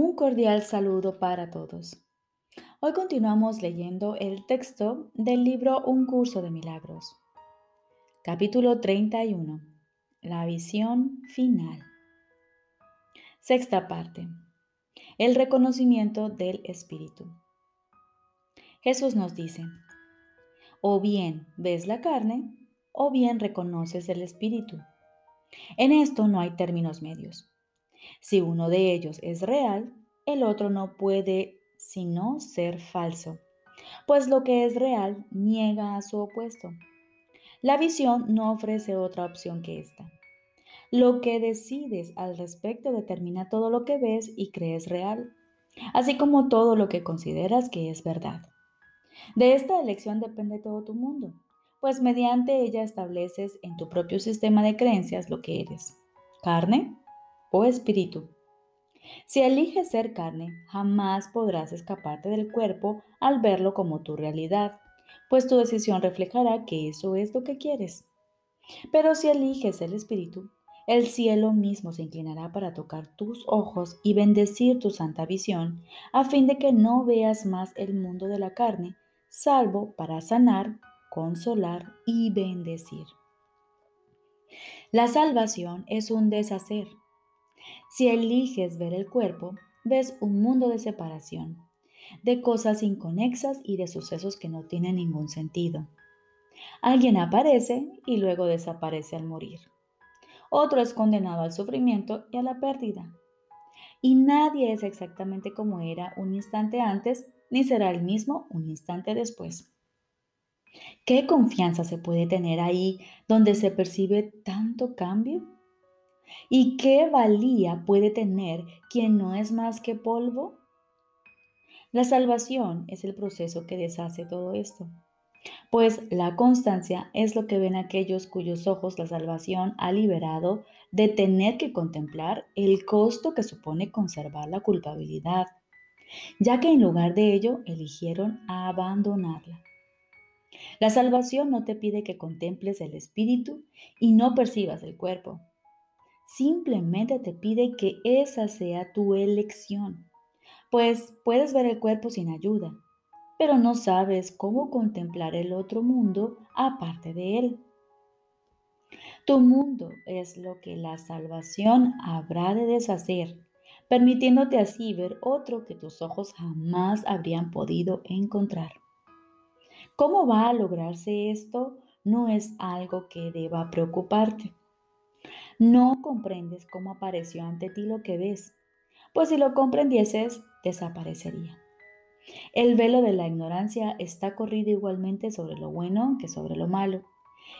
Un cordial saludo para todos. Hoy continuamos leyendo el texto del libro Un curso de milagros. Capítulo 31. La visión final. Sexta parte. El reconocimiento del Espíritu. Jesús nos dice, o bien ves la carne, o bien reconoces el Espíritu. En esto no hay términos medios. Si uno de ellos es real, el otro no puede sino ser falso, pues lo que es real niega a su opuesto. La visión no ofrece otra opción que esta. Lo que decides al respecto determina todo lo que ves y crees real, así como todo lo que consideras que es verdad. De esta elección depende todo tu mundo, pues mediante ella estableces en tu propio sistema de creencias lo que eres, carne o espíritu. Si eliges ser carne, jamás podrás escaparte del cuerpo al verlo como tu realidad, pues tu decisión reflejará que eso es lo que quieres. Pero si eliges el espíritu, el cielo mismo se inclinará para tocar tus ojos y bendecir tu santa visión, a fin de que no veas más el mundo de la carne, salvo para sanar, consolar y bendecir. La salvación es un deshacer, si eliges ver el cuerpo, ves un mundo de separación, de cosas inconexas y de sucesos que no tienen ningún sentido. Alguien aparece y luego desaparece al morir. Otro es condenado al sufrimiento y a la pérdida. Y nadie es exactamente como era un instante antes, ni será el mismo un instante después. ¿Qué confianza se puede tener ahí donde se percibe tanto cambio? ¿Y qué valía puede tener quien no es más que polvo? La salvación es el proceso que deshace todo esto, pues la constancia es lo que ven aquellos cuyos ojos la salvación ha liberado de tener que contemplar el costo que supone conservar la culpabilidad, ya que en lugar de ello eligieron abandonarla. La salvación no te pide que contemples el espíritu y no percibas el cuerpo, Simplemente te pide que esa sea tu elección, pues puedes ver el cuerpo sin ayuda, pero no sabes cómo contemplar el otro mundo aparte de él. Tu mundo es lo que la salvación habrá de deshacer, permitiéndote así ver otro que tus ojos jamás habrían podido encontrar. ¿Cómo va a lograrse esto? No es algo que deba preocuparte. No comprendes cómo apareció ante ti lo que ves, pues si lo comprendieses, desaparecería. El velo de la ignorancia está corrido igualmente sobre lo bueno que sobre lo malo,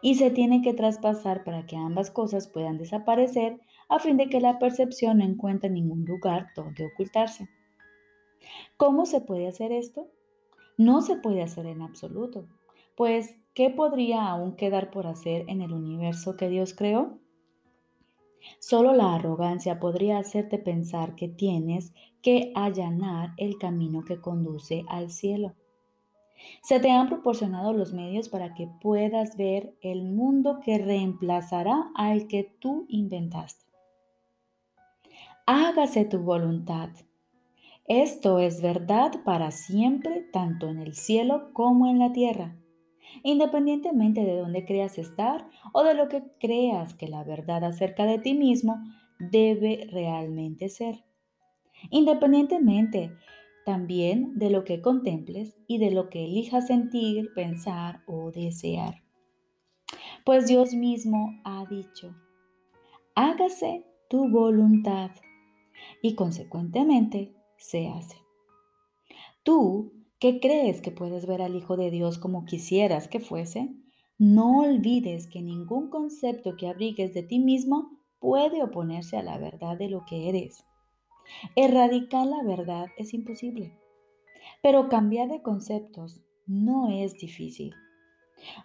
y se tiene que traspasar para que ambas cosas puedan desaparecer a fin de que la percepción no encuentre ningún lugar donde ocultarse. ¿Cómo se puede hacer esto? No se puede hacer en absoluto, pues ¿qué podría aún quedar por hacer en el universo que Dios creó? Solo la arrogancia podría hacerte pensar que tienes que allanar el camino que conduce al cielo. Se te han proporcionado los medios para que puedas ver el mundo que reemplazará al que tú inventaste. Hágase tu voluntad. Esto es verdad para siempre, tanto en el cielo como en la tierra independientemente de dónde creas estar o de lo que creas que la verdad acerca de ti mismo debe realmente ser. Independientemente también de lo que contemples y de lo que elijas sentir, pensar o desear. Pues Dios mismo ha dicho, hágase tu voluntad y consecuentemente se hace. Tú ¿Qué crees que puedes ver al Hijo de Dios como quisieras que fuese? No olvides que ningún concepto que abrigues de ti mismo puede oponerse a la verdad de lo que eres. Erradicar la verdad es imposible, pero cambiar de conceptos no es difícil.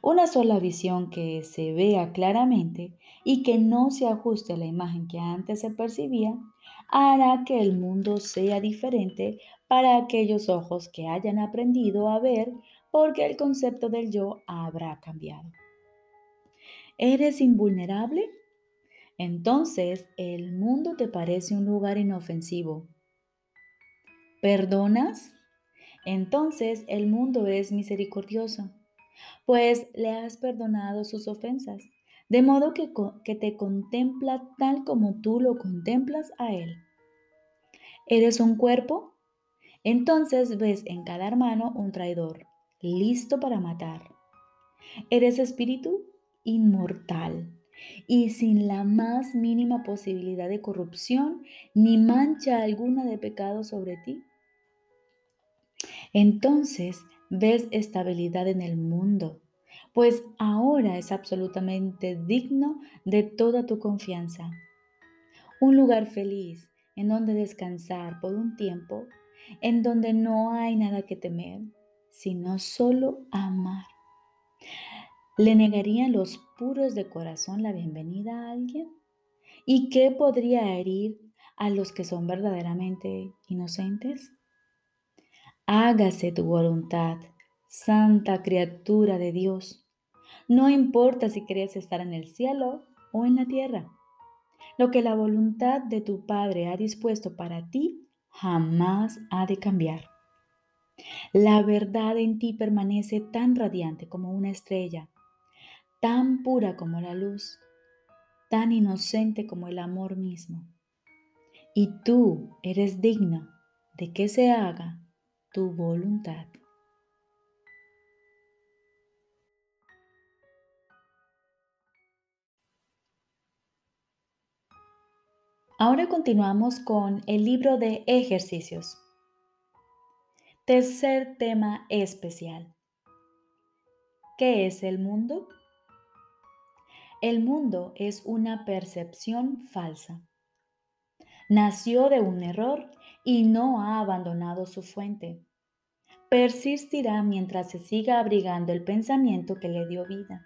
Una sola visión que se vea claramente y que no se ajuste a la imagen que antes se percibía hará que el mundo sea diferente para aquellos ojos que hayan aprendido a ver porque el concepto del yo habrá cambiado. ¿Eres invulnerable? Entonces el mundo te parece un lugar inofensivo. ¿Perdonas? Entonces el mundo es misericordioso, pues le has perdonado sus ofensas, de modo que, te contempla tal como tú lo contemplas a él. ¿Eres un cuerpo? Entonces ves en cada hermano un traidor, listo para matar. ¿Eres espíritu? Inmortal y sin la más mínima posibilidad de corrupción ni mancha alguna de pecado sobre ti. Entonces ves estabilidad en el mundo, pues ahora es absolutamente digno de toda tu confianza. Un lugar feliz en donde descansar por un tiempo, en donde no hay nada que temer, sino solo amar. ¿Le negarían los puros de corazón la bienvenida a alguien? ¿Y qué podría herir a los que son verdaderamente inocentes? Hágase tu voluntad, santa criatura de Dios. No importa si quieres estar en el cielo o en la tierra. Lo que la voluntad de tu Padre ha dispuesto para ti jamás ha de cambiar. La verdad en ti permanece tan radiante como una estrella tan pura como la luz, tan inocente como el amor mismo. Y tú eres digno de que se haga tu voluntad. Ahora continuamos con el libro de ejercicios. Tercer tema especial. ¿Qué es el mundo? El mundo es una percepción falsa. Nació de un error y no ha abandonado su fuente. Persistirá mientras se siga abrigando el pensamiento que le dio vida.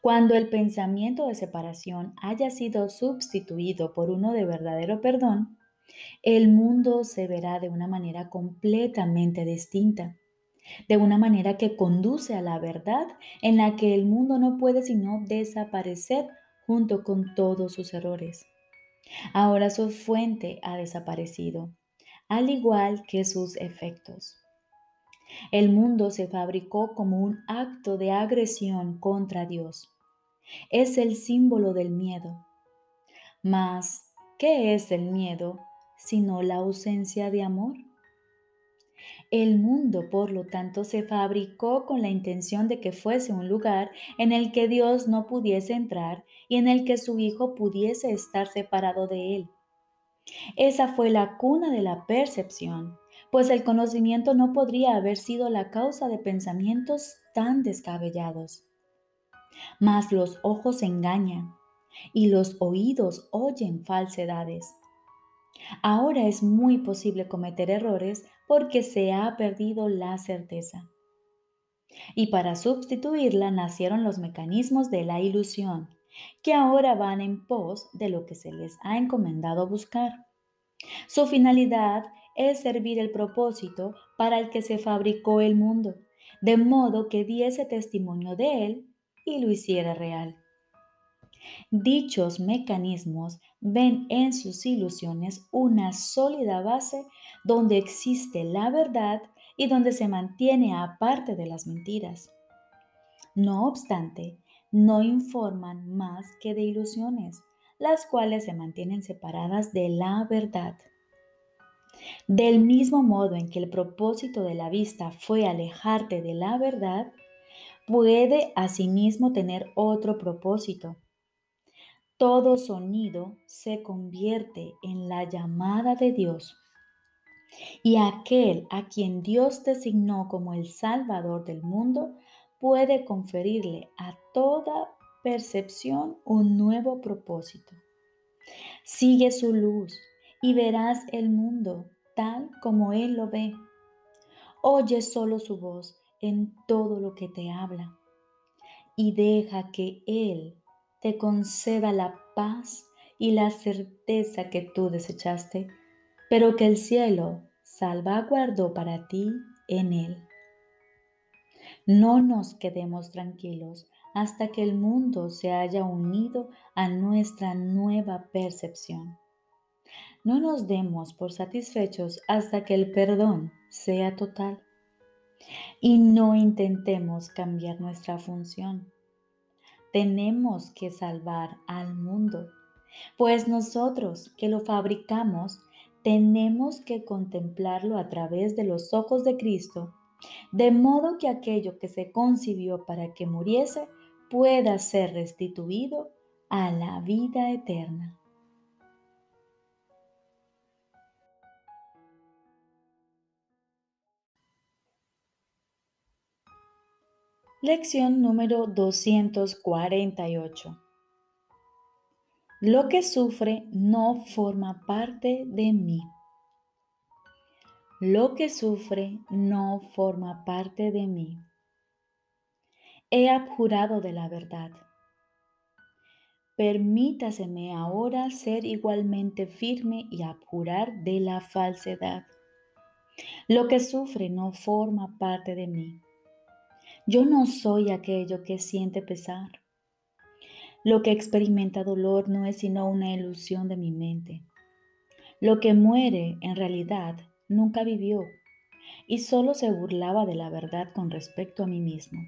Cuando el pensamiento de separación haya sido sustituido por uno de verdadero perdón, el mundo se verá de una manera completamente distinta de una manera que conduce a la verdad en la que el mundo no puede sino desaparecer junto con todos sus errores. Ahora su fuente ha desaparecido, al igual que sus efectos. El mundo se fabricó como un acto de agresión contra Dios. Es el símbolo del miedo. Mas, ¿qué es el miedo sino la ausencia de amor? El mundo, por lo tanto, se fabricó con la intención de que fuese un lugar en el que Dios no pudiese entrar y en el que su Hijo pudiese estar separado de él. Esa fue la cuna de la percepción, pues el conocimiento no podría haber sido la causa de pensamientos tan descabellados. Mas los ojos engañan y los oídos oyen falsedades. Ahora es muy posible cometer errores porque se ha perdido la certeza. Y para sustituirla nacieron los mecanismos de la ilusión, que ahora van en pos de lo que se les ha encomendado buscar. Su finalidad es servir el propósito para el que se fabricó el mundo, de modo que diese testimonio de él y lo hiciera real. Dichos mecanismos ven en sus ilusiones una sólida base donde existe la verdad y donde se mantiene aparte de las mentiras. No obstante, no informan más que de ilusiones, las cuales se mantienen separadas de la verdad. Del mismo modo en que el propósito de la vista fue alejarte de la verdad, puede asimismo tener otro propósito, todo sonido se convierte en la llamada de Dios. Y aquel a quien Dios designó como el Salvador del mundo puede conferirle a toda percepción un nuevo propósito. Sigue su luz y verás el mundo tal como Él lo ve. Oye solo su voz en todo lo que te habla y deja que Él te conceda la paz y la certeza que tú desechaste, pero que el cielo salvaguardó para ti en él. No nos quedemos tranquilos hasta que el mundo se haya unido a nuestra nueva percepción. No nos demos por satisfechos hasta que el perdón sea total. Y no intentemos cambiar nuestra función. Tenemos que salvar al mundo, pues nosotros que lo fabricamos tenemos que contemplarlo a través de los ojos de Cristo, de modo que aquello que se concibió para que muriese pueda ser restituido a la vida eterna. Lección número 248. Lo que sufre no forma parte de mí. Lo que sufre no forma parte de mí. He abjurado de la verdad. Permítaseme ahora ser igualmente firme y abjurar de la falsedad. Lo que sufre no forma parte de mí. Yo no soy aquello que siente pesar. Lo que experimenta dolor no es sino una ilusión de mi mente. Lo que muere en realidad nunca vivió y solo se burlaba de la verdad con respecto a mí mismo.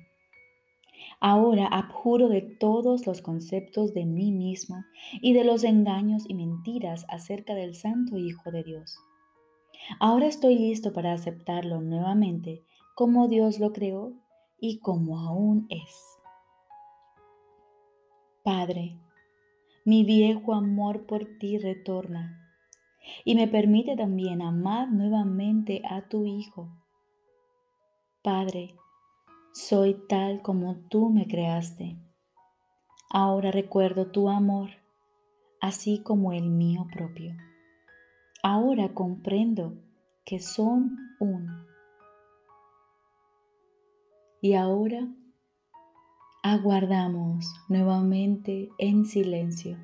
Ahora abjuro de todos los conceptos de mí mismo y de los engaños y mentiras acerca del Santo Hijo de Dios. Ahora estoy listo para aceptarlo nuevamente como Dios lo creó y como aún es. Padre, mi viejo amor por ti retorna y me permite también amar nuevamente a tu Hijo. Padre, soy tal como tú me creaste. Ahora recuerdo tu amor, así como el mío propio. Ahora comprendo que son uno y ahora aguardamos nuevamente en silencio.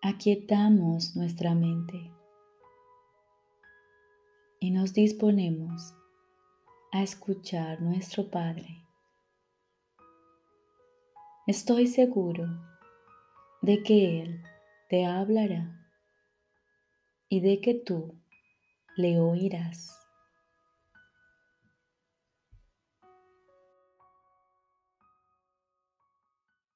Aquietamos nuestra mente y nos disponemos a escuchar nuestro Padre. Estoy seguro de que Él te hablará y de que tú le oirás.